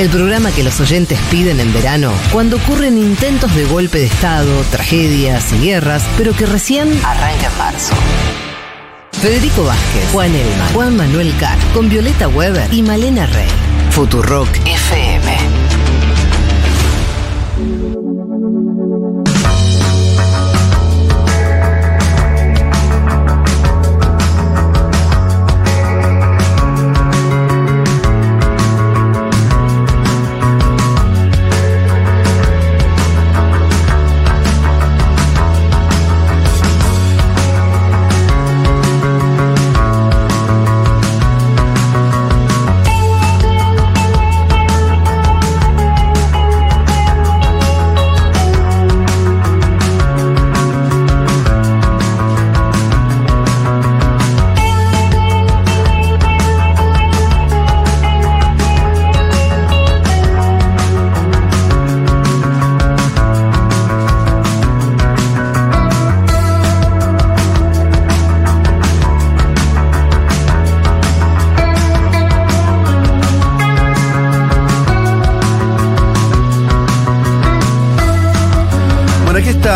El programa que los oyentes piden en verano cuando ocurren intentos de golpe de Estado, tragedias y guerras, pero que recién arranca en marzo. Federico Vázquez, Juan Elma, Juan Manuel Carr, con Violeta Weber y Malena Rey. Futurock FM.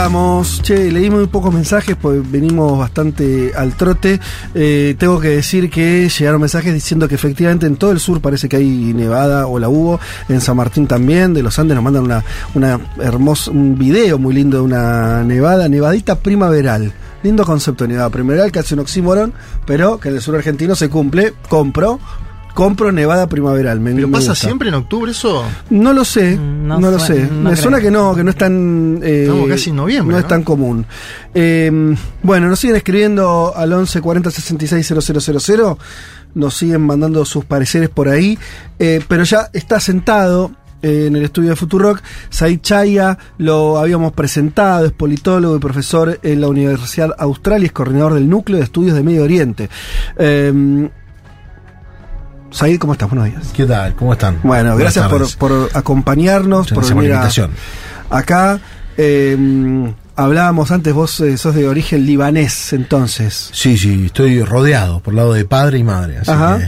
Che, leí muy pocos mensajes, pues venimos bastante al trote. Eh, tengo que decir que llegaron mensajes diciendo que efectivamente en todo el sur parece que hay nevada o la hubo, en San Martín también, de los Andes nos mandan una, una un video muy lindo de una nevada, nevadita primaveral. Lindo concepto de nevada primaveral hace un oxímoron, pero que en el sur argentino se cumple, compro compro nevada primaveral. Me, ¿Pero pasa siempre en octubre eso? No lo sé, mm, no, lo sé. me suena que no, que no es tan... Eh, Estamos casi en noviembre. No, es tan común. Eh, bueno, nos siguen escribiendo al 11 40 66 000. Nos siguen mandando sus pareceres por ahí. Eh, pero ya está sentado en el estudio de Futurock. Said Chaya lo habíamos presentado, es politólogo y profesor en la Universidad Austral y es coordinador del Núcleo de Estudios de Medio Oriente. Said, ¿cómo estás? Buenos días. ¿Qué tal? ¿Cómo están? Bueno, gracias por, acompañarnos, por venir a, acá. Eh, hablábamos antes, vos eh, sos de origen libanés, entonces. Sí, sí, estoy rodeado por el lado de padre y madre. Ajá.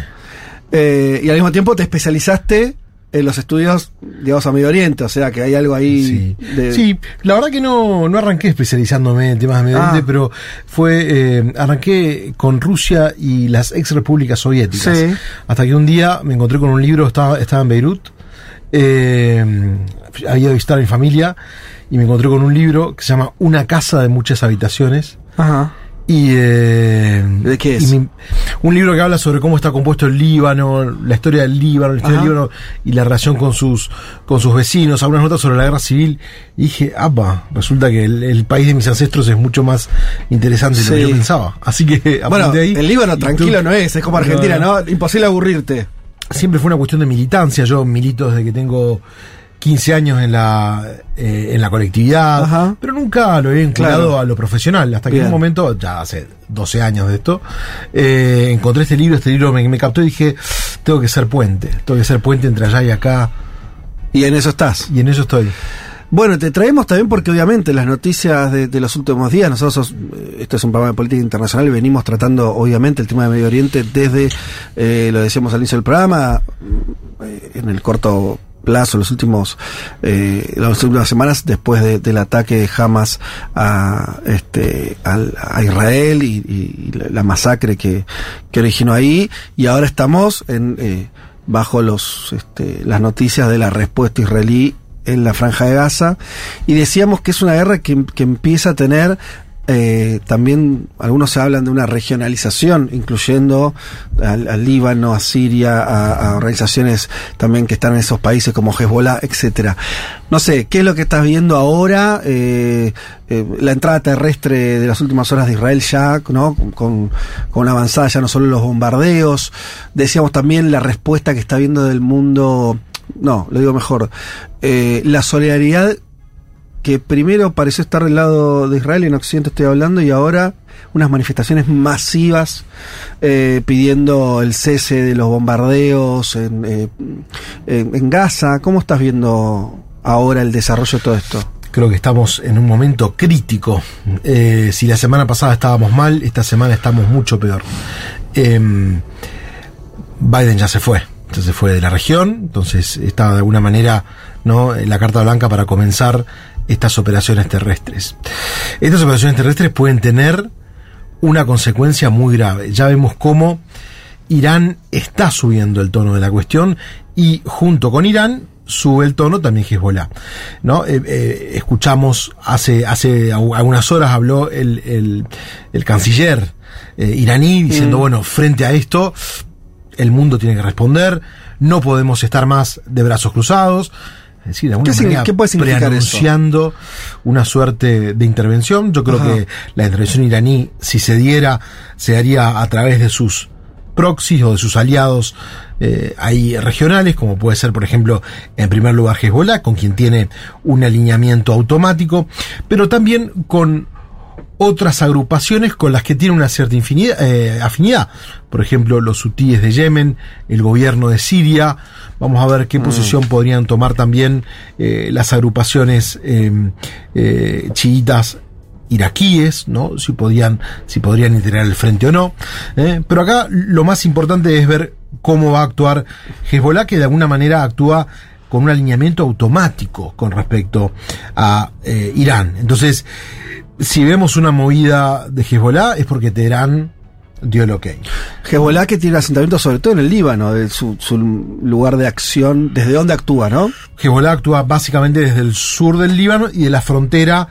Eh, y al mismo tiempo te especializaste en los estudios, digamos, a Medio Oriente, o sea que hay algo ahí. Sí, sí la verdad que no, no arranqué especializándome en temas de Medio Oriente, ah. pero fue, eh, arranqué con Rusia y las ex repúblicas soviéticas. Hasta que un día me encontré con un libro, estaba, estaba en Beirut, eh, había ido a visitar a mi familia y me encontré con un libro que se llama Una casa de muchas habitaciones. Ajá y, eh, ¿De qué es? un libro que habla sobre cómo está compuesto el Líbano, la historia del Líbano, la historia del Líbano y la relación con sus, con sus vecinos, algunas notas sobre la guerra civil. Y dije, apa, resulta que el, país de mis ancestros es mucho más interesante de lo que yo pensaba. Así que, bueno, ahí, el Líbano tranquilo no es, es como Argentina, ¿no? Imposible aburrirte. Siempre fue una cuestión de militancia. Yo milito desde que tengo 15 años en la, eh, en la colectividad, pero nunca lo he vinculado a lo profesional, hasta que en un momento, ya hace 12 años de esto, eh, encontré este libro, este libro me, me, captó y dije, tengo que ser puente, tengo que ser puente entre allá y acá. Y en eso estás. Y en eso estoy. Bueno, te traemos también porque obviamente las noticias de, los últimos días, nosotros, eh, esto es un programa de política internacional, venimos tratando obviamente el tema de Medio Oriente desde, lo decíamos al inicio del programa, en el corto plazo, los últimos, eh, las últimas semanas después del ataque de Hamas a, este, a Israel y, la, masacre que, que, originó ahí. Y ahora estamos en, eh, bajo los, este, las noticias de la respuesta israelí en la franja de Gaza y decíamos que es una guerra que, que empieza a tener eh, también algunos se hablan de una regionalización, incluyendo al, Líbano, a Siria, a, organizaciones también que están en esos países como Hezbollah, etcétera. No sé, ¿qué es lo que estás viendo ahora? Eh, eh, la entrada terrestre de las últimas horas de Israel ya, ¿no? Con, con una avanzada ya no solo los bombardeos, decíamos también la respuesta que está viendo del mundo, no, lo digo mejor, la solidaridad que primero pareció estar del lado de Israel, en Occidente estoy hablando, y ahora unas manifestaciones masivas eh, pidiendo el cese de los bombardeos eh, en, en, Gaza. ¿Cómo estás viendo ahora el desarrollo de todo esto? Creo que estamos en un momento crítico. Eh, si la semana pasada estábamos mal, esta semana estamos mucho peor. Em, Biden ya se fue se fue de la región, entonces estaba de alguna manera ¿no? la carta blanca para comenzar estas operaciones terrestres. Estas operaciones terrestres pueden tener una consecuencia muy grave. Ya vemos cómo Irán está subiendo el tono de la cuestión y junto con Irán sube el tono también Hezbollah. ¿no? Eh, eh, escuchamos hace, hace algunas horas habló el, el, canciller eh, iraní diciendo, mm. bueno, frente a esto, el mundo tiene que responder, no podemos estar más de brazos cruzados. Decir, de ¿Qué, ¿Qué, puede significar preanunciando una suerte de intervención. Yo creo que la intervención iraní, si se diera, se haría a través de sus proxies o de sus aliados eh, ahí regionales, como puede ser, por ejemplo, en primer lugar Hezbollah, con quien tiene un alineamiento automático, pero también con otras agrupaciones con las que tiene una cierta eh, afinidad. Por ejemplo, los hutíes de Yemen, el gobierno de Siria. Vamos a ver qué mm. posición podrían tomar también eh, las agrupaciones em, eh, chiitas iraquíes, ¿no? Si podían, si podrían integrar el frente o no. ¿eh? Pero acá lo más importante es ver cómo va a actuar Hezbollah, que de alguna manera actúa con un alineamiento automático con respecto a eh, Irán. Entonces, si vemos una movida de Hezbollah es porque Teherán dio el ok. Hezbollah que tiene asentamiento sobre todo en el Líbano, de su, su, lugar de acción, desde dónde actúa, ¿no? Hezbollah actúa básicamente desde el sur del Líbano y de la frontera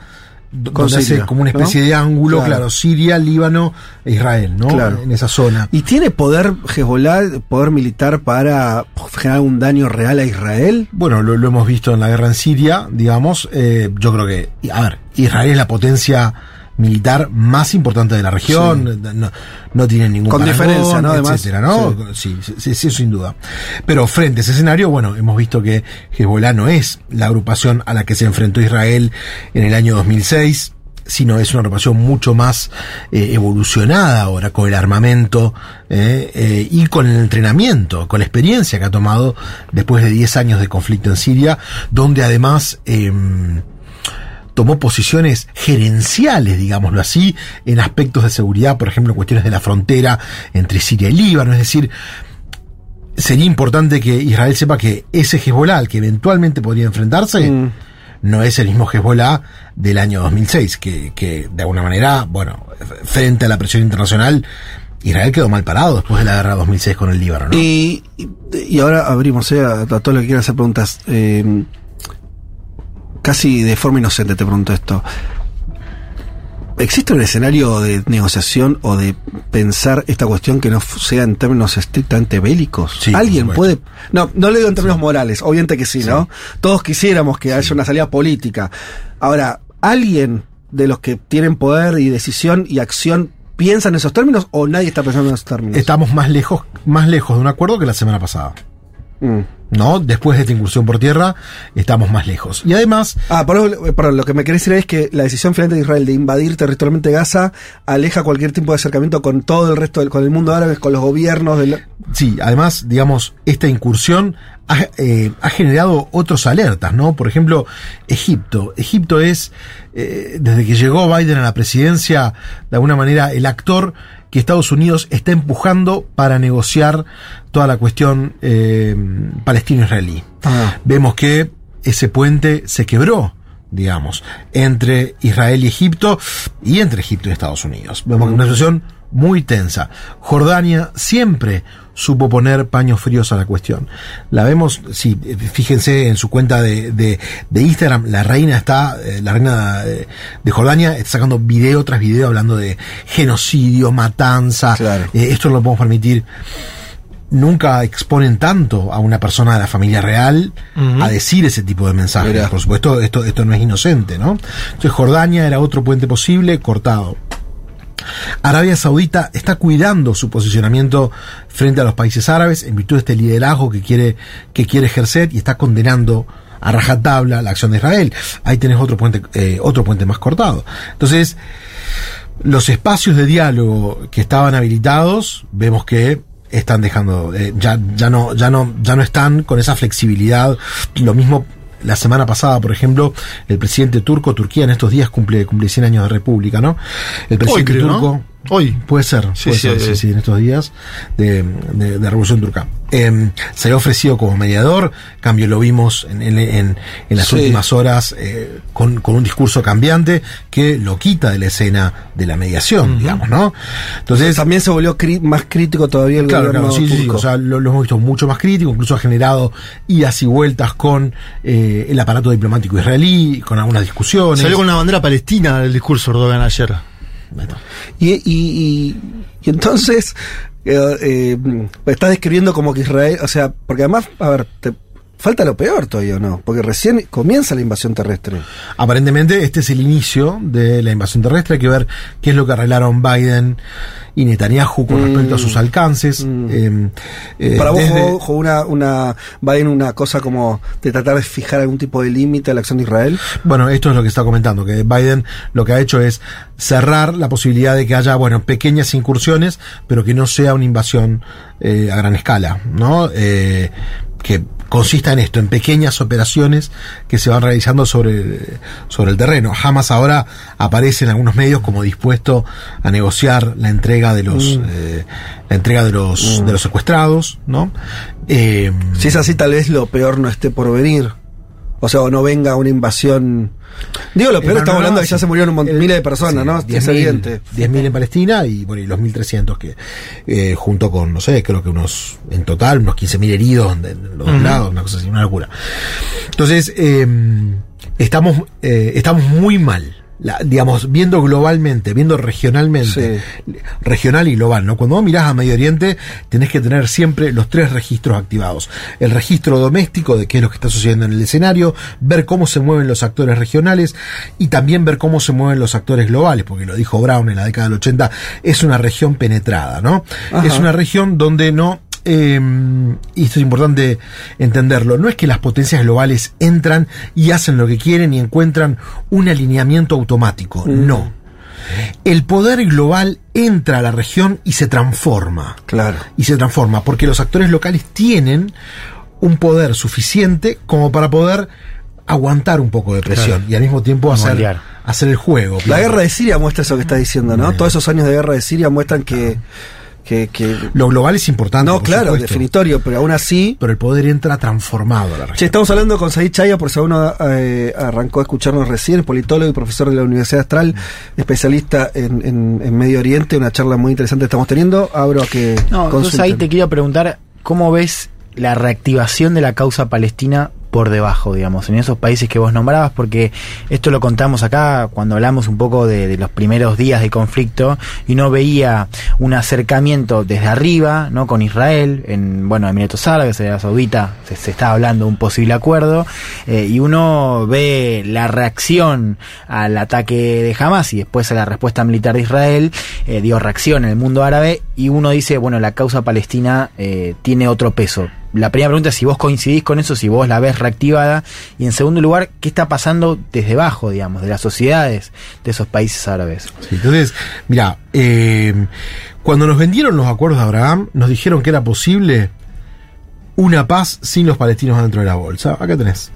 donde como una especie de ángulo, claro. Siria, Líbano e Israel, ¿no? Claro. En esa zona. ¿Y tiene poder Hezbollah, poder militar para generar un daño real a Israel? Bueno, lo, hemos visto en la guerra en Siria, digamos. Eh, yo creo que, a ver, Israel es la potencia militar más importante de la región, no, no, tiene ningún Con diferencia, ¿no? Además, ¿no? Sí. Sí, sí, sin duda. Pero frente a ese escenario, bueno, hemos visto que Hezbollah no es la agrupación a la que se enfrentó Israel en el año 2006 sino es una agrupación mucho más eh, evolucionada ahora con el armamento eh, eh, y con el entrenamiento, con la experiencia que ha tomado después de 10 años de conflicto en Siria, donde además em, tomó posiciones gerenciales, digámoslo así, en aspectos de seguridad, por ejemplo, en cuestiones de la frontera entre Siria y Líbano, es decir, sería importante que Israel sepa que ese Hezbollah al que eventualmente podría enfrentarse mm. no es el mismo Hezbollah del año 2006, que, que de alguna manera, bueno, frente a la presión internacional, Israel quedó mal parado después de la guerra 2006 con el Líbano, ¿no? Y, y ahora abrimos eh, a, a todo lo que quieran hacer preguntas. Eh, casi de forma inocente te pregunto esto. ¿Existe un escenario de negociación o de pensar esta cuestión que no sea en términos estrictamente bélicos? ¿Alguien puede.? No, no le digo en términos morales, obviamente que sí, ¿no? Todos quisiéramos que haya una salida política. Ahora, ¿alguien de los que tienen poder y decisión y acción piensa en esos términos o nadie está pensando en esos términos? Estamos más lejos, más lejos de un acuerdo que la semana pasada. Mm. ¿No? Después de esta incursión por tierra, estamos más lejos. Y además. Ah, perdón, lo que me querés decir es que la decisión finalmente de Israel de invadir territorialmente Gaza aleja cualquier tipo de acercamiento con todo el resto del, con el mundo árabe, con los gobiernos del. Sí, además, digamos, esta incursión ha, eh, ha, generado otros alertas, ¿no? Por ejemplo, Egipto. Egipto es, eh, desde que llegó Biden a la presidencia, de alguna manera, el actor que Estados Unidos está empujando para negociar toda la cuestión eh, palestino-israelí. Ah. Vemos que ese puente se quebró digamos, entre Israel y Egipto y entre Egipto y Estados Unidos. Vemos que una situación muy tensa. Jordania siempre supo poner paños fríos a la cuestión. La vemos, sí, fíjense en su cuenta de, de, Instagram, la reina está, eh, la reina de, Jordania está sacando video tras video hablando de genocidio, matanza. Eh, esto no lo podemos permitir. Nunca exponen tanto a una persona de la familia real a decir ese tipo de mensajes. Por supuesto, esto, esto no es inocente, ¿no? Entonces Jordania era otro puente posible, cortado. Arabia Saudita está cuidando su posicionamiento frente a los países árabes en virtud de este liderazgo que quiere, que quiere ejercer y está condenando a rajatabla la acción de Israel. Ahí tenés otro puente, eh, otro puente más cortado. Entonces, los espacios de diálogo que estaban habilitados, vemos que están dejando, eh, ya, ya no, ya no, ya no están con esa flexibilidad. Lo mismo la semana pasada, por ejemplo, el presidente turco, Turquía en estos días cumple, cumple 100 años de república, ¿no? El presidente turco, Hoy. Puede ser, sí, sí, sí, en estos días de, de, Revolución Turca. Eh, se le ha ofrecido como mediador, cambio lo vimos en, en, en las últimas horas eh, con, con, un discurso cambiante que lo quita de la escena de la mediación, digamos, ¿no? Entonces también se volvió más crítico todavía el claro, gobierno sí, sí, o sea, lo, hemos visto mucho más crítico, incluso ha generado idas y vueltas con eh, el aparato diplomático israelí, con algunas discusiones. Salió con una bandera palestina el discurso Erdogan ayer. Y, y, entonces, eh, eh, estás describiendo como que Israel, o sea, porque además, a ver, te, falta lo peor todavía, ¿no? Porque recién comienza la invasión terrestre. Aparentemente este es el inicio de la invasión terrestre, hay que ver qué es lo que arreglaron Biden y Netanyahu con respecto a sus mm. alcances. Mm. Em, eh, Para vos jugó, una, una, Biden una cosa como de tratar de fijar algún tipo de límite a la acción de Israel. Bueno, esto es lo que está comentando, que Biden lo que ha hecho es cerrar la posibilidad de que haya, bueno, pequeñas incursiones, pero que no sea una invasión eh, a gran escala, ¿no? Eh, que consista en esto, en pequeñas operaciones que se van realizando sobre, sobre el terreno. Hamas ahora aparece en algunos medios como dispuesto a negociar la entrega de los, mm. eh, la entrega de los, mm. de los secuestrados, ¿no? Eh, si es así, tal vez lo peor no esté por venir. O sea, o no venga una invasión. Digo, lo peor, estamos hablando de que ya se murieron un miles de personas, ¿no? es evidente. 10.000 en Palestina y, bueno, y los 1.300 que, eh, junto con, no sé, creo que unos, en total, unos 15.000 heridos de, los dos lados, una cosa así, una locura. Entonces, eh, estamos, eh, estamos muy mal digamos, viendo globalmente, viendo regionalmente, regional y global, ¿no? Cuando vos mirás a Medio Oriente, tenés que tener siempre los tres registros activados. El registro doméstico de qué es lo que está sucediendo en el escenario, ver cómo se mueven los actores regionales y también ver cómo se mueven los actores globales, porque lo dijo Brown en la década del 80, es una región penetrada, ¿no? Es una región donde no eh, y esto es importante entenderlo, no es que las potencias globales entran y hacen lo que quieren y encuentran un alineamiento automático, mm. no. El poder global entra a la región y se transforma. Claro. Y se transforma, porque los actores locales tienen un poder suficiente como para poder aguantar un poco de presión y al mismo tiempo hacer, hacer el juego. La guerra de Siria muestra eso que está diciendo, ¿no? Todos esos años de guerra de Siria muestran que que, lo global es importante. No, claro, definitorio, pero aún así. Pero el poder entra transformado a la región. estamos hablando con Said Chaya, por si uno eh, arrancó a escucharnos recién, politólogo y profesor de la Universidad Astral, especialista en, en, Medio Oriente, una charla muy interesante estamos teniendo. Abro a que. No, entonces ahí te quiero preguntar, ¿cómo ves la reactivación de la causa palestina por debajo, digamos, en esos países que vos nombrabas, porque esto lo contamos acá cuando hablamos un poco de, los primeros días de conflicto y uno veía un acercamiento desde arriba, ¿no? Con Israel, en, bueno, Emiratos Árabes, Arabia Saudita, se, se está hablando de un posible acuerdo, eh, y uno ve la reacción al ataque de Hamas y después a la respuesta militar de Israel, eh, dio reacción en el mundo árabe, y uno dice, bueno, la causa palestina eh, tiene otro peso la primera pregunta es si vos coincidís con eso, si vos la ves reactivada. Y en segundo lugar, ¿qué está pasando desde abajo, digamos, de las sociedades de esos países árabes? entonces, mira, eh, cuando nos vendieron los acuerdos de Abraham, nos dijeron que era posible una paz sin los palestinos dentro de la bolsa. Acá tenés.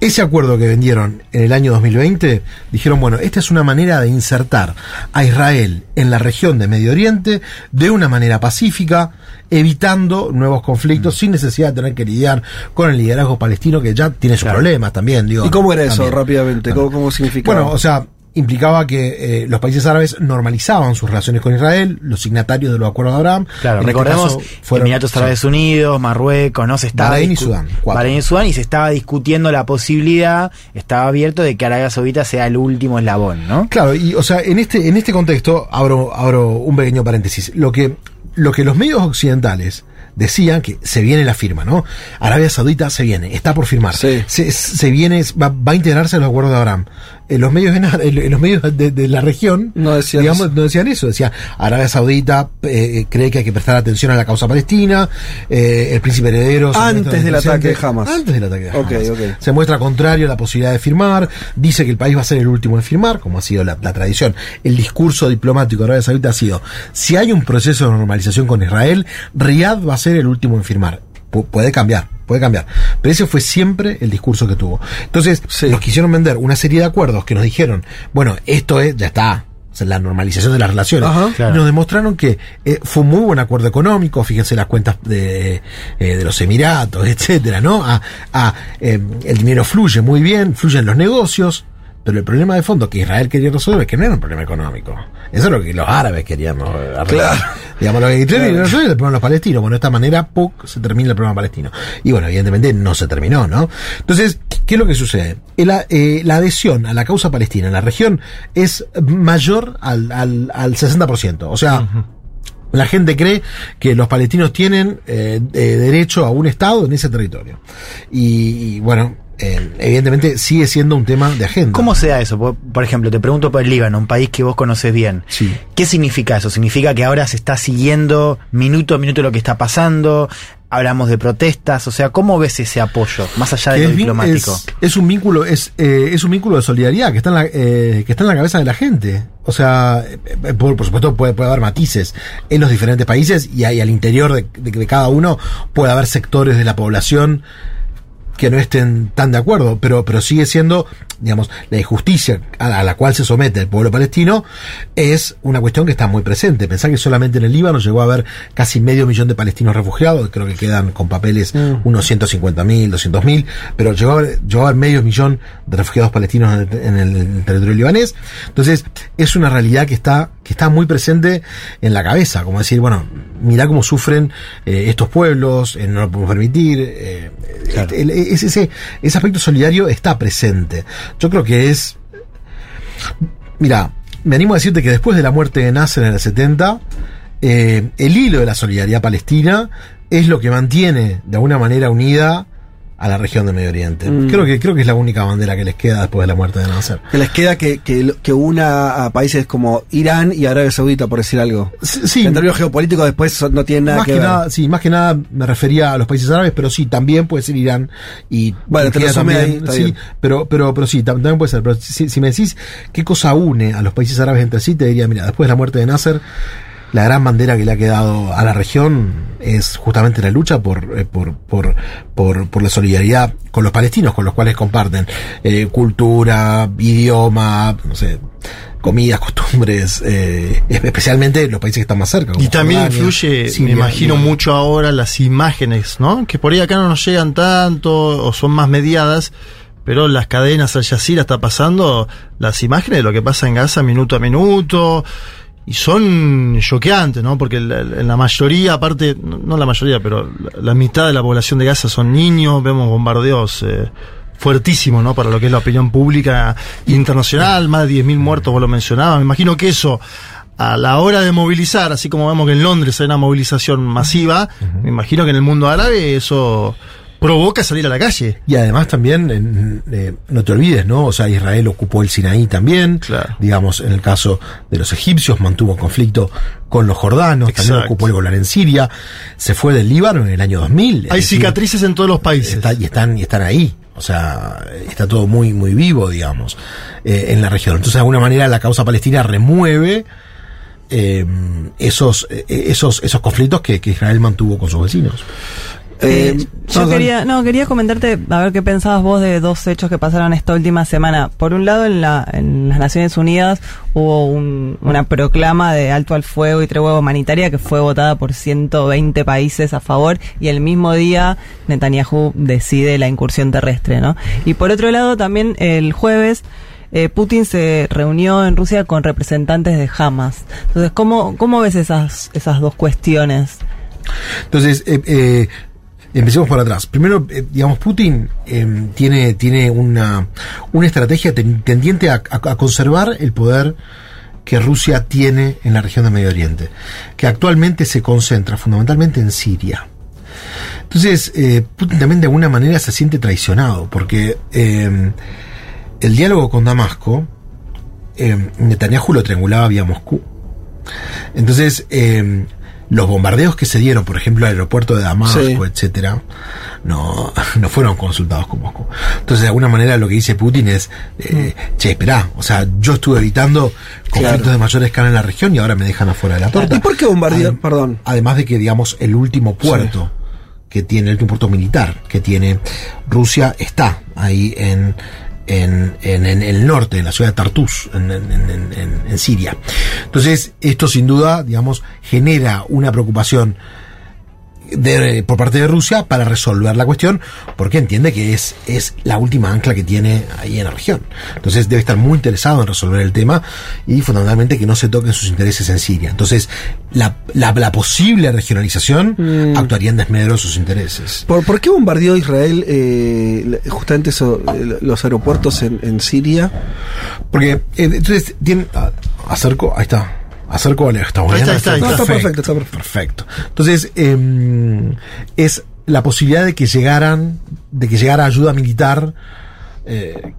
Ese acuerdo que vendieron en el año 2020, dijeron, bueno, esta es una manera de insertar a Israel en la región de Medio Oriente de una manera pacífica, evitando nuevos conflictos sin necesidad de tener que lidiar con el liderazgo palestino que ya tiene sus problemas también. Digo, ¿Y cómo era eso rápidamente? ¿Cómo, ¿Cómo significaba? Bueno, o sea, implicaba que eh, los países árabes normalizaban sus relaciones con Israel, los signatarios de los acuerdos de Abraham. Claro, este recordemos Emiratos Árabes Unidos, Marruecos, no se estaba Bahrein y Sudán. Bahrein y Sudán y se estaba discutiendo la posibilidad, estaba abierto de que Arabia Saudita sea el último eslabón, ¿no? Claro, y o sea, en este en este contexto abro abro un pequeño paréntesis. Lo que lo que los medios occidentales decían que se viene la firma, ¿no? Arabia Saudita se viene, está por firmar. Se, se, viene, va, va, a integrarse los acuerdos de Abraham en los medios, en, los medios de, la región no decían, digamos, eso. no decían eso. Decía, Arabia Saudita eh, cree que hay que prestar atención a la causa palestina, eh, el príncipe heredero... Antes del ataque de Hamas. Antes del ataque de Hamas. Se muestra contrario a la posibilidad de firmar, dice que el país va a ser el último en firmar, como ha sido la, tradición. El discurso diplomático de Arabia Saudita ha sido, si hay un proceso de normalización con Israel, Riyadh va a ser el último en firmar. puede cambiar puede cambiar. Pero ese fue siempre el discurso que tuvo. Entonces, nos quisieron vender una serie de acuerdos que nos dijeron, bueno, esto es, ya está. la normalización de las relaciones. Nos demostraron que eh, fue un muy buen acuerdo económico, fíjense las cuentas de, eh, de los Emiratos, etcétera, ¿no? A, a eh, el dinero fluye muy bien, fluyen los negocios, pero el problema de fondo que Israel quería resolver es que no era un problema económico. Eso es lo que los árabes queríamos arreglar. Digamos, lo que Israel quería resolver el problema de los palestinos. Bueno, de esta manera, ¡puc! se termina el problema palestino. Y bueno, evidentemente no se terminó, ¿no? Entonces, ¿qué es lo que sucede? La, eh, la adhesión a la causa palestina en la región es mayor al, al, al 60%. O sea, La gente cree que los palestinos tienen eh, derecho a un Estado en ese territorio. Y, y bueno, eh, evidentemente sigue siendo un tema de agenda. ¿Cómo se da eso? Por, ejemplo, te pregunto por el Líbano, un país que vos conoces bien. Sí. ¿Qué significa eso? ¿Significa que ahora se está siguiendo minuto a minuto lo que está pasando? Hablamos de protestas, o sea, ¿cómo ves ese apoyo más allá de lo diplomático? Es, un vínculo, es, eh, es un vínculo de solidaridad que está en la, eh, que está en la cabeza de la gente. O sea, eh, por, supuesto puede, puede haber matices en los diferentes países y, hay, al interior de, de cada uno puede haber sectores de la población que no estén tan de acuerdo, pero, pero sigue siendo, digamos, la injusticia a la, cual se somete el pueblo palestino es una cuestión que está muy presente. Pensar que solamente en el Líbano llegó a haber casi medio millón de palestinos refugiados, creo que quedan con papeles mm. unos 150 mil, 200 mil, pero llegó a, haber, llegó a haber medio millón de refugiados palestinos en el, territorio libanés. Entonces, es una realidad que está, que está muy presente en la cabeza, como decir, bueno, mirá cómo sufren eh, estos pueblos, eh, no lo podemos permitir. Eh, ese, ese aspecto solidario está presente. Yo creo que es. Mira, me animo a decirte que después de la muerte de Nasser en el 70, el hilo de la solidaridad palestina es lo que mantiene de alguna manera unida a la región del Medio Oriente. Mm. Creo que creo que es la única bandera que les queda después de la muerte de Nasser. Que les queda que, que, una a países como Irán y Arabia Saudita, por decir algo. Sí. En términos geopolíticos después no tienen nada más que, ver. Nada, sí, más que nada me refería a los países árabes, pero sí, también puede ser Irán y bueno, te lo también, ahí, sí, pero, pero, pero sí, también puede ser. Pero si, si me decís qué cosa une a los países árabes entre sí, te diría, mira, después de la muerte de Nasser, la gran bandera que le ha quedado a la región es justamente la lucha por, eh, por, por, por, por, la solidaridad con los palestinos, con los cuales comparten eh, cultura, idioma, no sé, comidas, costumbres, eh, especialmente los países que están más cerca. y también influye, me imagino mucho ahora las imágenes, ¿no? Que por ahí acá no nos llegan tanto o son más mediadas pero las cadenas Al Jazeera está pasando las imágenes de lo que pasa en Gaza minuto a minuto, y son choqueantes, ¿no? Porque la mayoría, aparte, no la mayoría, pero la, mitad de la población de Gaza son niños, vemos bombardeos eh, fuertísimos, ¿no? Para lo que es la opinión pública internacional, más de 10.000 muertos, vos lo mencionabas. Me imagino que eso, a la hora de movilizar, así como vemos que en Londres hay una movilización masiva, me imagino que en el mundo árabe eso provoca salir a la calle. Y además también, eh, no te olvides, ¿no? O sea, Israel ocupó el Sinaí también. Digamos, en el caso de los egipcios, mantuvo conflicto con los jordanos, también ocupó el Golán en Siria, se fue del Líbano en el año 2000. Hay cicatrices en todos los países. y, están, y están ahí. O sea, está todo muy, muy vivo, digamos, eh, en la región. Entonces, de alguna manera, la causa palestina remueve eh, esos, esos, esos conflictos que, que Israel mantuvo con sus vecinos. Eh, eh, yo quería, no, quería comentarte a ver qué pensabas vos de dos hechos que pasaron esta última semana. Por un lado, en, la, en las Naciones Unidas hubo una proclama de alto al fuego y tregua humanitaria que fue votada por 120 países a favor y el mismo día Netanyahu decide la incursión terrestre, ¿no? Y por otro lado, también el jueves eh, Putin se reunió en Rusia con representantes de Hamas. Entonces, ¿cómo, cómo ves esas, esas dos cuestiones? Entonces, eh, eh Empecemos por atrás. Primero, eh, digamos, Putin em, tiene, tiene una, una estrategia tendiente a, conservar el poder que Rusia tiene en la región del Medio Oriente, que actualmente se concentra fundamentalmente en Siria. Entonces, eh, Putin también de alguna manera se siente traicionado, porque em, el diálogo con Damasco, em, Netanyahu lo triangulaba vía Moscú. Entonces, los bombardeos que se dieron, por ejemplo, al aeropuerto de Damasco, etcétera, no, no fueron consultados con Moscú. Entonces, de alguna manera, lo que dice Putin es, eh, mm. che, esperá, o sea, yo estuve evitando conflictos de mayor escala en la región y ahora me dejan afuera de la torta. ¿Y por qué bombardear? Perdón. Además de que, digamos, el último puerto que tiene, el último puerto militar que tiene Rusia está ahí en en, en, el norte, en la ciudad de Tartus, en, en, Siria. Entonces, esto sin duda, digamos, genera una preocupación por parte de Rusia para resolver la cuestión, porque entiende que es, es la última ancla que tiene ahí en la región. Entonces debe estar muy interesado en resolver el tema y fundamentalmente que no se toquen sus intereses en Siria. Entonces, la, la, posible regionalización mm. actuaría en desmedro de sus intereses. ¿Por, ¿por qué bombardeó Israel eh, justamente eso, eh, los aeropuertos en, en Siria? Porque, eh, entonces, tiene, ah, acerco, ahí está acerco está, está, está, está, perfecto, está perfecto. Entonces, eh, es la posibilidad de que llegaran, de que llegara ayuda militar eh,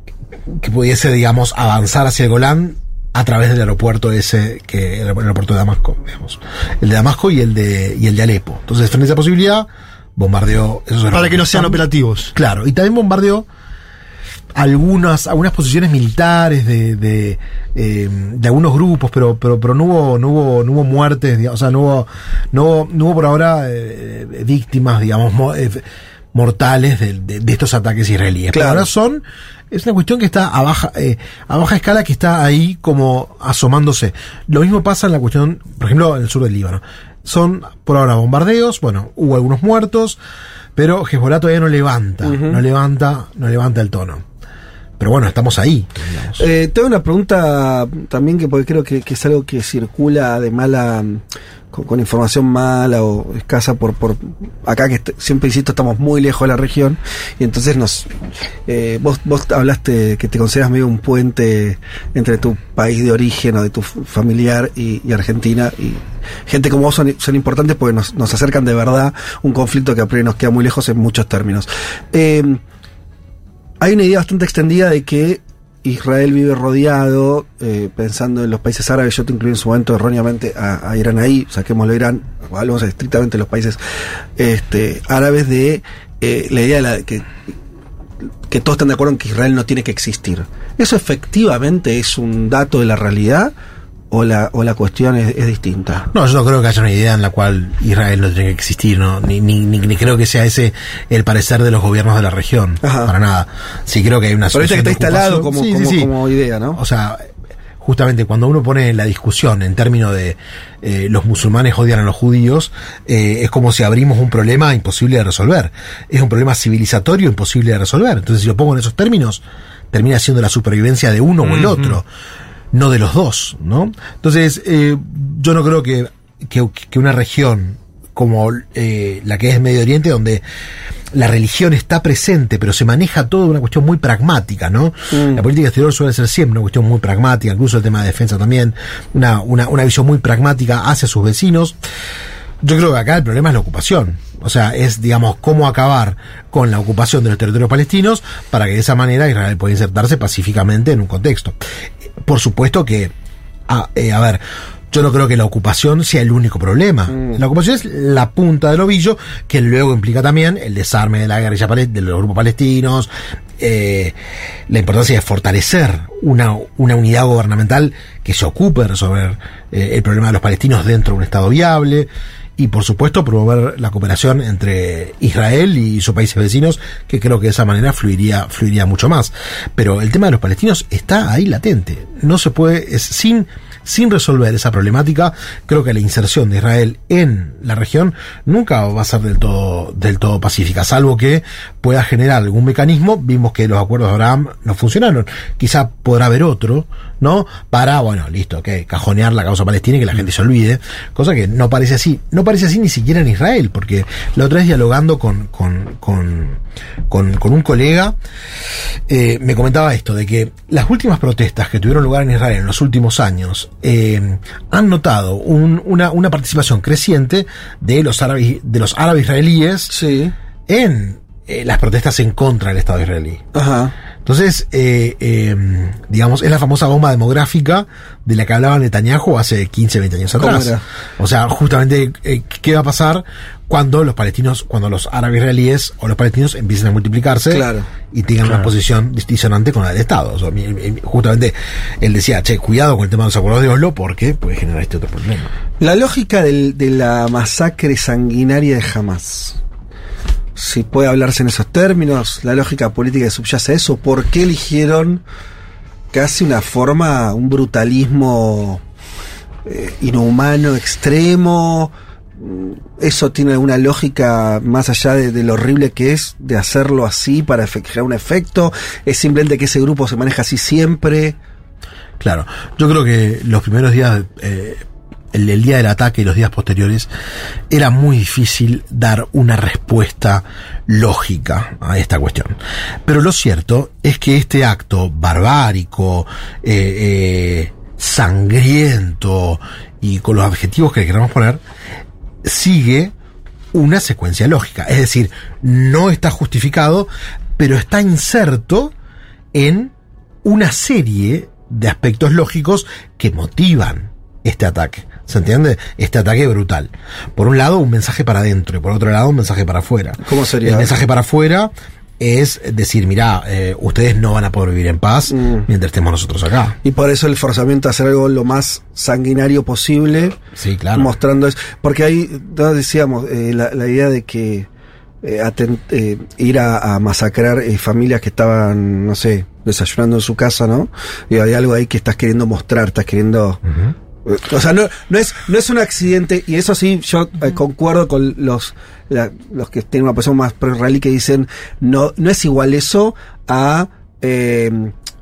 que pudiese, digamos, avanzar hacia el Golán a través del aeropuerto ese, que el aeropuerto de Damasco, digamos. El de Damasco y el de, y el de Alepo. Entonces, frente a esa posibilidad, bombardeó esos Para que no sean operativos. Claro, y también bombardeó algunas, algunas posiciones militares de, de, eh, de algunos grupos, pero, pero, pero no hubo, no hubo, no hubo muertes, o sea, no hubo, no, no hubo por ahora eh, víctimas, digamos, eh, mortales de, de, estos ataques israelíes. Claro. Pero ahora son, es una cuestión que está a baja, a baja escala que está ahí como asomándose. Lo mismo pasa en la cuestión, por ejemplo, en el sur del Líbano. Son por ahora bombardeos, bueno, hubo algunos muertos, pero Hezbollah todavía no levanta, no levanta, no levanta el tono. Pero bueno, estamos ahí. Eh, tengo una pregunta también que porque creo que, es algo que circula de mala, con, información mala o escasa por, por acá que siempre insisto estamos muy lejos de la región y entonces nos, eh, vos, vos hablaste que te consideras medio un puente entre tu país de origen o de tu familiar y, Argentina y gente como vos son, son importantes porque nos, nos acercan de verdad un conflicto que a priori nos queda muy lejos en muchos términos. Eh, hay una idea bastante extendida de que Israel vive rodeado, eh, pensando en los países árabes, yo te incluí en su momento erróneamente a, Irán ahí, saquémoslo a Irán, hablamos estrictamente de los países este, árabes, de eh, la idea de la, que, que todos están de acuerdo en que Israel no tiene que existir. ¿Eso efectivamente es un dato de la realidad? O la, o la cuestión es, distinta. No, yo no creo que haya una idea en la cual Israel no tiene que existir, ¿no? Ni, ni, ni, creo que sea ese el parecer de los gobiernos de la región, para nada. Sí creo que hay una Pero este que está instalado como, como, idea, ¿no? O sea, justamente cuando uno pone la discusión en términos de eh, los musulmanes odian a los judíos, eh, es como si abrimos un problema imposible de resolver. Es un problema civilizatorio imposible de resolver. Entonces, si lo pongo en esos términos, termina siendo la supervivencia de uno o el otro no de los dos, ¿no? Entonces, eh, yo no creo que, que, una región como eh, la que es Medio Oriente, donde la religión está presente, pero se maneja todo de una cuestión muy pragmática, ¿no? Mm. La política exterior suele ser siempre una cuestión muy pragmática, incluso el tema de defensa también, una, una, una visión muy pragmática hacia sus vecinos. Yo creo que acá el problema es la ocupación. O sea, es, digamos, cómo acabar con la ocupación de los territorios palestinos para que de esa manera Israel pueda insertarse pacíficamente en un contexto. Por supuesto que, a, eh, a ver, yo no creo que la ocupación sea el único problema. Mm. La ocupación es la punta del ovillo, que luego implica también el desarme de la guerrilla de los grupos palestinos, eh, la importancia de fortalecer una, una, unidad gubernamental que se ocupe de resolver eh, el problema de los palestinos dentro de un Estado viable y por supuesto promover la cooperación entre Israel y sus países vecinos, que creo que de esa manera fluiría, fluiría mucho más. Pero el tema de los palestinos está ahí latente. No se puede, es sin sin resolver esa problemática, creo que la inserción de Israel en la región nunca va a ser del todo, del todo pacífica, salvo que pueda generar algún mecanismo. Vimos que los acuerdos de Abraham no funcionaron. Quizá podrá haber otro, ¿no? Para, bueno, listo, que cajonear la causa palestina y que la gente se olvide. Cosa que no parece así. No parece así ni siquiera en Israel, porque la otra vez dialogando con, con, con, con, un colega, eh, me comentaba esto, de que las últimas protestas que tuvieron lugar en Israel en los últimos años eh, han notado una, una, participación creciente de los árabes, de los árabes israelíes en eh, las protestas en contra del Estado israelí. Entonces, eh, em, digamos, es la famosa bomba demográfica de la que hablaba Netanyahu hace 15, 20 años atrás. O sea, justamente, ¿qué va a pasar cuando los palestinos, cuando los árabes israelíes o los palestinos empiecen a multiplicarse y tengan una posición disonante con la del Estado. justamente él decía, che, cuidado con el tema de los acuerdos de Oslo porque puede generar este otro problema. La lógica de la masacre sanguinaria de Hamas. Si puede hablarse en esos términos, la lógica política subyace a eso, ¿por qué eligieron casi una forma, un brutalismo eh, inhumano, extremo? ¿Eso tiene alguna lógica más allá de, lo horrible que es de hacerlo así para generar un efecto? ¿Es simplemente que ese grupo se maneja así siempre? Claro, yo creo que los primeros días eh, el, día del ataque y los días posteriores, era muy difícil dar una respuesta lógica a esta cuestión. Pero lo cierto es que este acto barbárico, eh, eh, sangriento y con los adjetivos que queremos poner, sigue una secuencia lógica. Es decir, no está justificado, pero está inserto en una serie de aspectos lógicos que motivan este ataque. ¿Se entiende? Este ataque brutal. Por un lado, un mensaje para adentro y por otro lado, un mensaje para afuera. ¿Cómo sería? El mensaje para afuera es decir, mira, eh, ustedes no van a poder vivir en paz mm. mientras estemos nosotros acá. Y por eso el forzamiento a hacer algo lo más sanguinario posible. Sí, claro. Mostrando eso. Porque ahí, decíamos, eh, la, idea de que eh, ir a, masacrar familias que estaban, no sé, desayunando en su casa, ¿no? Y hay algo ahí que estás queriendo mostrar, estás queriendo... O sea, no, no, es, no es un accidente, y eso sí, yo eh, concuerdo con los, los que tienen una posición más pro-israelí que dicen, no, no es igual eso a, eh,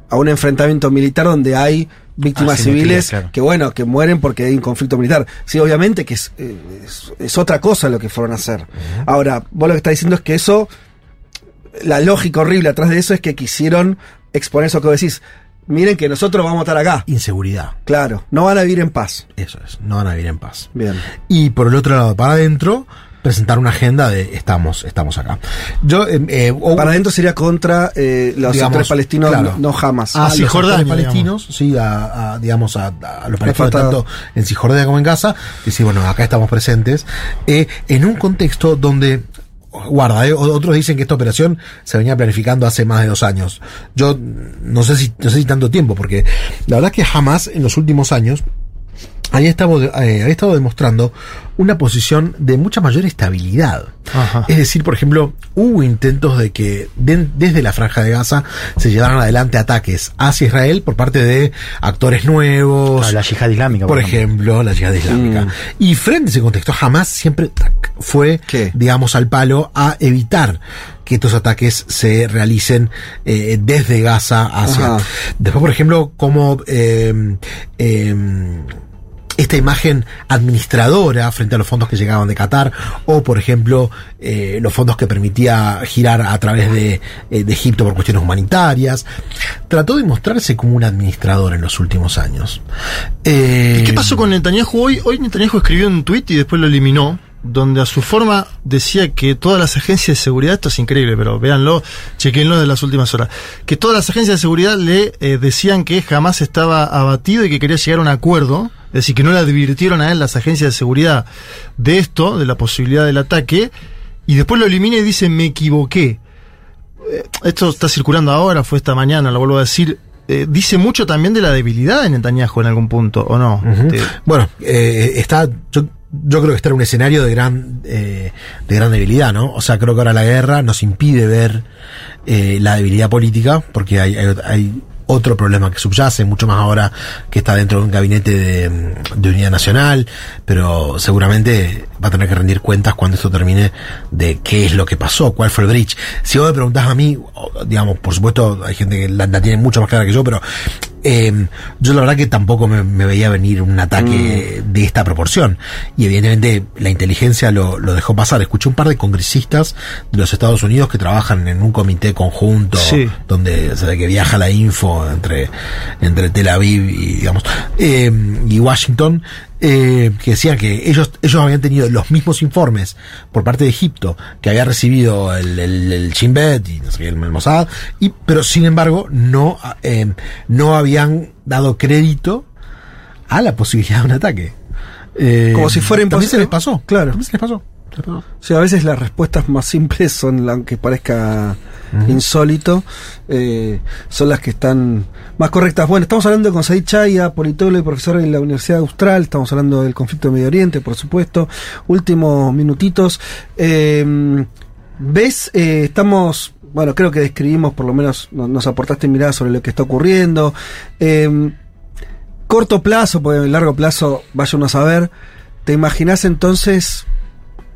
a un enfrentamiento militar donde hay víctimas ah, civiles que bueno, que mueren porque hay un conflicto militar. Sí, obviamente que es, es, otra cosa lo que fueron a hacer. Ahora, vos lo que estás diciendo es que eso, la lógica horrible atrás de eso es que quisieron exponer eso que vos decís miren que nosotros vamos a estar acá. Inseguridad. Claro, no van a vivir en paz. Eso es, no van a vivir en paz. Bien. Y por el otro lado, para adentro, presentar una agenda de estamos, estamos acá. Yo, eh, eh, para adentro sería contra eh, los digamos, palestinos, no, jamás. A ah, los palestinos, sí, a, digamos, a, los palestinos tanto en Cisjordania como en Gaza, decir, bueno, acá estamos presentes, en un contexto donde guarda, eh, otros dicen que esta operación se venía planificando hace más de dos años. Yo no sé si, no sé si tanto tiempo, porque la verdad es que jamás en los últimos años había estado, eh, estado demostrando una posición de mucha mayor estabilidad. Es decir, por ejemplo, hubo intentos de que desde la franja de Gaza se llevaran adelante ataques hacia Israel por parte de actores nuevos. la yihad islámica. Por, ejemplo. la yihad islámica. Mm. Y frente a ese contexto, jamás siempre fue, digamos, al palo a evitar que estos ataques se realicen eh, desde Gaza hacia. Después, por ejemplo, como eh, eh, esta imagen administradora frente a los fondos que llegaban de Qatar o por ejemplo eh, los fondos que permitía girar a través de, eh, de, Egipto por cuestiones humanitarias. Trató de mostrarse como un administrador en los últimos años. Eh, ¿qué pasó con Netanyahu hoy? hoy Netanyahu escribió un tuit y después lo eliminó donde a su forma decía que todas las agencias de seguridad, esto es increíble, pero véanlo, chequenlo de las últimas horas, que todas las agencias de seguridad le decían que jamás estaba abatido y que quería llegar a un acuerdo es decir, que no le advirtieron a él las agencias de seguridad de esto, de la posibilidad del ataque, y después lo elimina y dice, me equivoqué. Eh, esto está circulando ahora, fue esta mañana, lo vuelvo a decir. Eh, dice mucho también de la debilidad de Netanyahu en algún punto, ¿o no? Este, bueno, eh, está... Yo, creo que está en un escenario de gran, de gran debilidad, ¿no? O sea, creo que ahora la guerra nos impide ver la debilidad política, porque hay, hay otro problema que subyace, mucho más ahora que está dentro de un gabinete de, unidad nacional, pero seguramente va a tener que rendir cuentas cuando esto termine de qué es lo que pasó, cuál fue el bridge. Si vos me preguntás a mí, digamos, por supuesto, hay gente que la, tiene mucho más clara que yo, pero eh, yo la verdad que tampoco me, veía venir un ataque mm. de esta proporción. Y evidentemente la inteligencia lo, dejó pasar. Escuché un par de congresistas de los Estados Unidos que trabajan en un comité conjunto donde se ve que viaja la info entre, entre Tel Aviv y digamos eh, y Washington eh, que decían que ellos, ellos habían tenido los mismos informes por parte de Egipto que había recibido el, el, Shin Bet y no sé el Mossad, y, pero sin embargo no, eh, no habían dado crédito a la posibilidad de un ataque. Eh, Como si fuera imposible. se les pasó. Claro. También se les pasó. O a veces las respuestas más simples son, aunque parezca insólito, eh, son las que están más correctas. Bueno, estamos hablando de González Chaya, politólogo y profesor en la Universidad Austral, estamos hablando del conflicto de Medio Oriente, por supuesto. Últimos minutitos. Eh, ¿Ves? Eh, estamos, bueno, creo que describimos, por lo menos nos aportaste mirada sobre lo que está ocurriendo. Eh, corto plazo, porque en largo plazo vaya uno a saber, ¿te imaginas entonces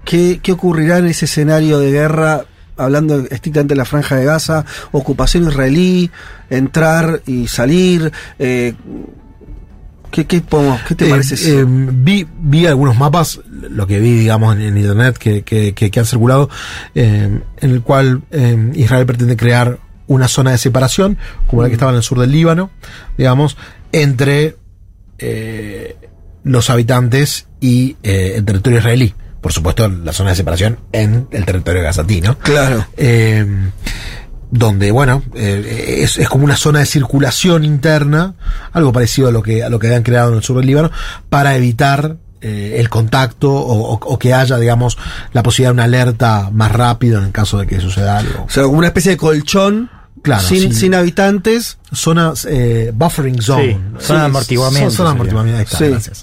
qué, qué ocurrirá en ese escenario de guerra hablando estrictamente de la franja de Gaza, ocupación israelí, entrar y salir. Eh, ¿qué, qué, ¿Qué, te eh, parece eh, vi, vi algunos mapas, lo que vi, digamos, en, internet que, que, que, han circulado, en el cual Israel pretende crear una zona de separación, como la que estaba en el sur del Líbano, digamos, entre los habitantes y el territorio israelí por supuesto, la zona de separación en el territorio gazatino. Claro. Eh, donde, bueno, eh, es, como una zona de circulación interna, algo parecido a lo que, a lo que habían creado en el sur del Líbano, para evitar eh, el contacto o, que haya, digamos, la posibilidad de una alerta más rápida en el caso de que suceda algo. O sea, como una especie de colchón sin, sin, habitantes. Zona eh, buffering zone. zona de amortiguamiento. Zona de amortiguamiento,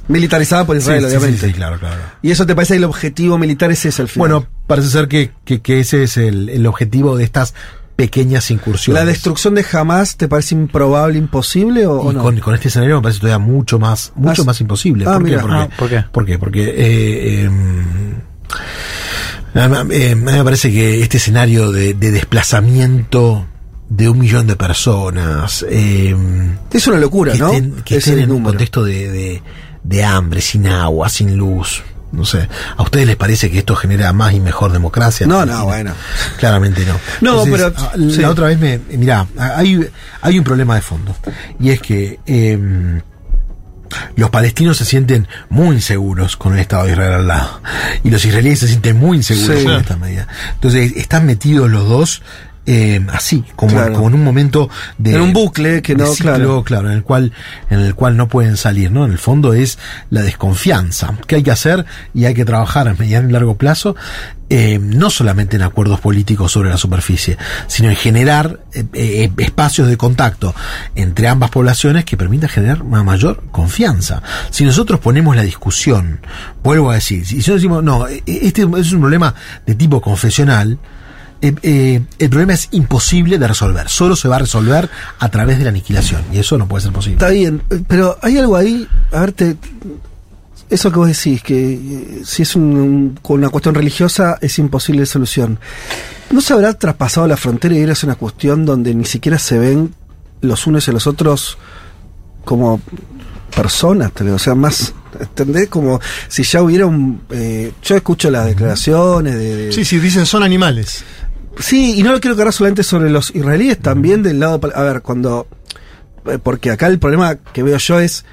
Militarizada por Israel, obviamente. claro, claro. ¿Y eso te parece que el objetivo militar ese es el final? Bueno, parece ser que, que, ese es el, el, objetivo de estas pequeñas incursiones. ¿La destrucción de Hamas te parece improbable, imposible o, no? con, con, este escenario me parece todavía mucho más, mucho ah, más imposible. Ah, ¿Por, qué? Ah, ¿Por, qué? ¿Por qué? Porque eh, em, a mí me parece que este escenario de, de desplazamiento de un millón de personas. Eh, es una locura, ¿no? que estén en un contexto de, de, hambre, sin agua, sin luz. No sé, ¿a ustedes les parece que esto genera más y mejor democracia? No, no, bueno. Claramente no. No, pero. Ah, la otra vez me. Mirá, hay, hay un problema de fondo. Y es que. Em, los palestinos se sienten muy inseguros con el Estado de Israel al lado. Y los israelíes se sienten muy inseguros con esta medida. Entonces, están metidos los dos eh, así, como, como, en un momento de. En un bucle que no, claro. claro, en el cual, en el cual no pueden salir, ¿no? En el fondo es la desconfianza. que hay que hacer? Y hay que trabajar a mediano y largo plazo, eh, no solamente en acuerdos políticos sobre la superficie, sino en generar eh, eh, espacios de contacto entre ambas poblaciones que permitan generar una mayor confianza. Si nosotros ponemos la discusión, vuelvo a decir, si nosotros decimos, no, este es un problema de tipo confesional, eh, eh, el problema es imposible de resolver. Solo se va a resolver a través de la aniquilación. Y eso no puede ser posible. Está bien, eh, pero hay algo ahí, a ver, eso que vos decís, que si es un, con una cuestión religiosa es imposible de solución. ¿No se habrá traspasado la frontera y era una cuestión donde ni siquiera se ven los unos y los otros como personas? O sea, más ¿entendés? Como si ya hubiera un... yo escucho las declaraciones de, Sí, sí, dicen son animales. Sí, y no lo quiero cargar solamente sobre los israelíes, también del lado. A ver, cuando. Eh, porque acá el problema que veo yo es.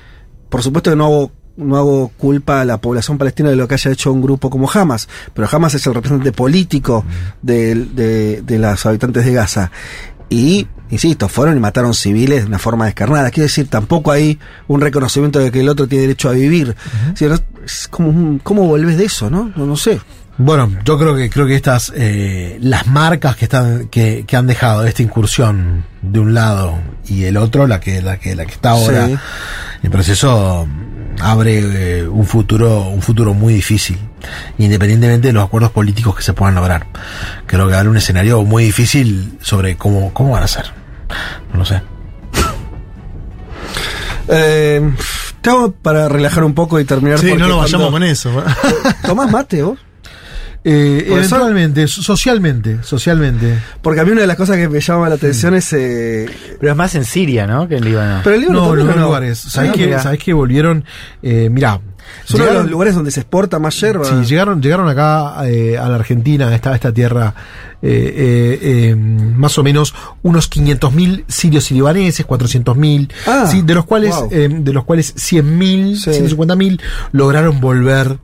Por supuesto que no hago, no hago culpa a la población palestina de lo que haya hecho un grupo como Hamas, pero Hamas es el representante político de, de, de los habitantes de Gaza. Y, insisto, fueron y mataron civiles de una forma descarnada. Quiero decir, tampoco hay un reconocimiento de que el otro tiene derecho a vivir. Es como, ¿cómo volvés de eso, no? No, no sé. Bueno, yo creo que creo que estas eh, las marcas que están que, que, han dejado esta incursión de un lado y el otro, la que la que la que está ahora el proceso abre eh, un futuro un futuro muy difícil, independientemente de los acuerdos políticos que se puedan lograr. Creo que abre un escenario muy difícil sobre cómo cómo van a ser. No lo sé. Eh, para relajar un poco y terminar. Sí, no nos vayamos con eso. Tomás mate, vos. Eh, eventualmente, socialmente, socialmente. Porque a mí una de las cosas que me llama la atención es... Eh, pero es más en Siria, ¿no? Que en Líbano. Pero en Líbano no, no, lugares. ¿Sabés, ah, que, volvieron? Eh, mirá, es uno de los lugares donde se exporta más yerba. Sí, llegaron, llegaron acá eh, a la Argentina, esta, esta tierra, eh, eh, más o menos unos 500.000 sirios y libaneses, 400.000, ah, sí, de los cuales, de los cuales 100.000, sí. 150.000 lograron volver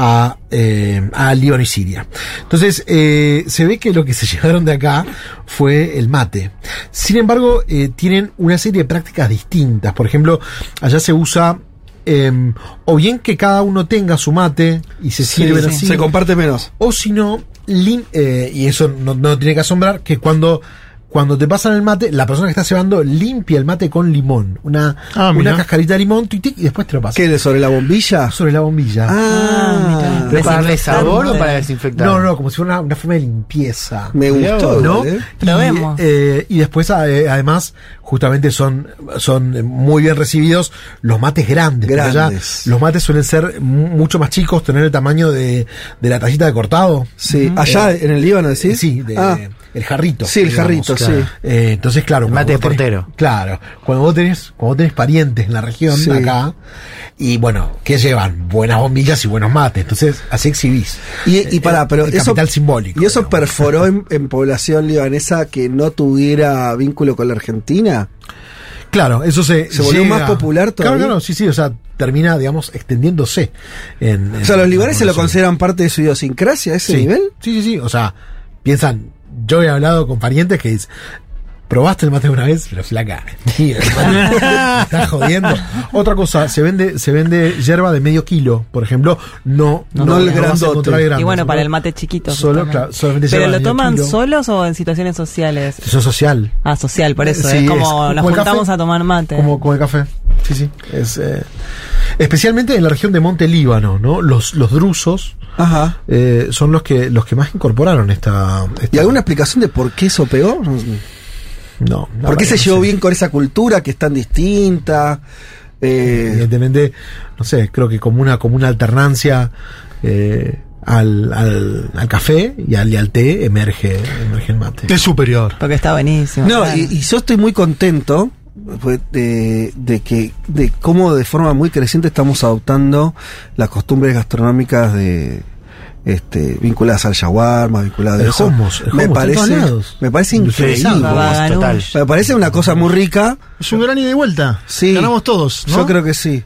a, eh, a Líbano y Siria. Entonces, eh, se ve que lo que se llevaron de acá fue el mate. Sin embargo, eh, tienen una serie de prácticas distintas. Por ejemplo, allá se usa em, o bien que cada uno tenga su mate y se sirve así. Se comparte menos. O si no, y eso no, no tiene que asombrar, que cuando cuando te pasan el mate, la persona que está cebando limpia el mate con limón. Una, Ah, una cascarita de limón, tic, tic, y después te lo pasa. ¿Qué? ¿De sobre la bombilla? Sobre la bombilla. Ah, ¿Pero para darle sabor o para desinfectar? No, no, como si fuera una, una forma de limpieza. me gustó. ¿no? ¿eh? Y, eh, y después, eh, además, justamente son, son muy bien recibidos los mates grandes. allá los mates suelen ser mu- mucho más chicos, tener el tamaño de, de la tallita de cortado. Sí, allá en el Líbano decís. Sí, de, Ah, el jarrito. Sí, el jarrito, sí. Eh, entonces, claro. El mate tenés- portero. Claro. Cuando vos tenés, cuando vos tenés parientes en la región, Sí. acá, y bueno, ¿qué llevan? Buenas bombillas y buenos mates. Entonces, así exhibís. Y, y pará, pero el eso, capital simbólico. ¿Y eso digamos. perforó en, en población libanesa que no tuviera vínculo con la Argentina? Claro, eso se. Se volvió más popular todavía. Claro, claro, sí, sí, o sea, termina, digamos, extendiéndose. En, O sea, los la libaneses lo consideran parte de su idiosincrasia a ese sí. nivel. Sí, sí, sí. O sea, piensan, yo he hablado con parientes que dicen, ¿probaste el mate una vez? Pero flaca, estás jodiendo. Otra cosa, se vende, se vende hierba de medio kilo, por ejemplo, no, No el vas a grandote. grandes, Y bueno, para ¿no? el mate chiquito. Solo, claro, solamente ¿Pero lo toman kilo. solos o en situaciones sociales? Eso es social. Ah, social, por eso. Sí, es como es nos como el juntamos café. a tomar mate. Como, como el café. Sí, sí. Es, eh, especialmente en la región de Monte Líbano, ¿no? Los, los drusos Ajá. eh, son los que, los que más incorporaron esta. esta- ¿Y alguna explicación de por qué eso pegó? No. la ¿Por qué se no llevó sé. bien con esa cultura que es tan distinta? Eh, Evidentemente, no sé, creo que como una, como una alternancia eh, al, al, al café y al, y al té emerge, emerge el mate. Es superior. Porque está buenísimo. no, claro. y, y yo estoy muy contento pues, de, de que de cómo de forma muy creciente estamos adoptando las costumbres gastronómicas de este vinculadas al shawarma, vinculadas a eso. hummus, el me hummus, parece me parece increíble. Total. Me parece una cosa muy rica. Es un gran ida y vuelta. Sí. Ganamos todos, ¿no? Yo creo que sí.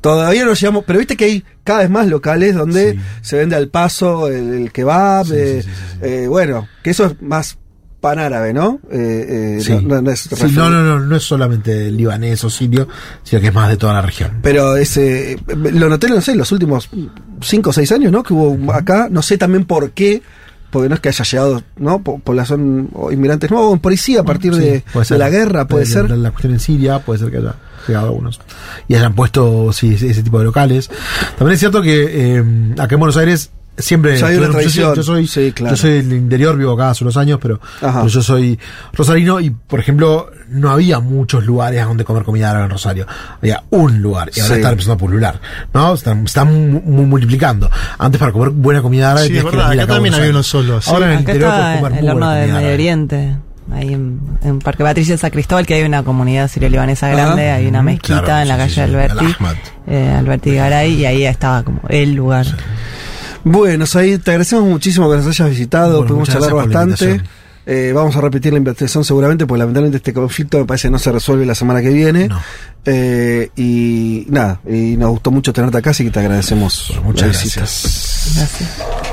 Todavía no llegamos, pero viste que hay cada vez más locales donde Sí. se vende al paso el, el kebab, Sí, eh, sí, sí, sí, sí. eh, bueno, que eso es más pan árabe, ¿no? Eh, eh, Sí. no, no- no es Sí, no, no, es solamente libanés o sirio, sino que es más de toda la región. Pero ese, lo noté, no sé, en los últimos cinco o seis años, ¿no? Que hubo acá, no sé también por qué, porque no es que haya llegado, ¿no? Po- Población o inmigrantes nuevos, por ahí sí, a partir Sí, de, la guerra, puede De- ser. La, cuestión en Siria, puede ser que haya llegado algunos. Y hayan puesto sí, ese, ese tipo de locales. También es cierto que eh, acá en Buenos Aires siempre. Ya hay una yo soy- tradición. Yo soy, Sí, claro. yo soy del interior, vivo acá hace unos años, pero, pero yo soy rosarino y, por ejemplo, no había muchos lugares donde comer comida árabe en Rosario. Había un lugar y ahora Sí. está empezando a pulular. ¿no? Están, están mu- mu- multiplicando. Antes para comer buena comida árabe. Sí, es verdad, acá a también había uno solo, sí. Ahora en el Acá interior está puedes comer el horno comida Medio. Oriente. Ahí en, en Parque Patricia de San Cristóbal, que hay una comunidad sirio-libanesa grande, hay una mezquita claro, en la sí, calle sí, sí. Alberti, eh, Alberti Garay, y ahí estaba como el lugar. Bueno, Said, te agradecemos muchísimo que nos hayas visitado, bueno, pudimos charlar bastante. Eh, vamos a repetir la investigación seguramente, porque lamentablemente este conflicto me parece que no se resuelve la semana que viene. Eh, y nada, y nos gustó mucho tenerte acá, así que te agradecemos. Muchas gracias. Gracias.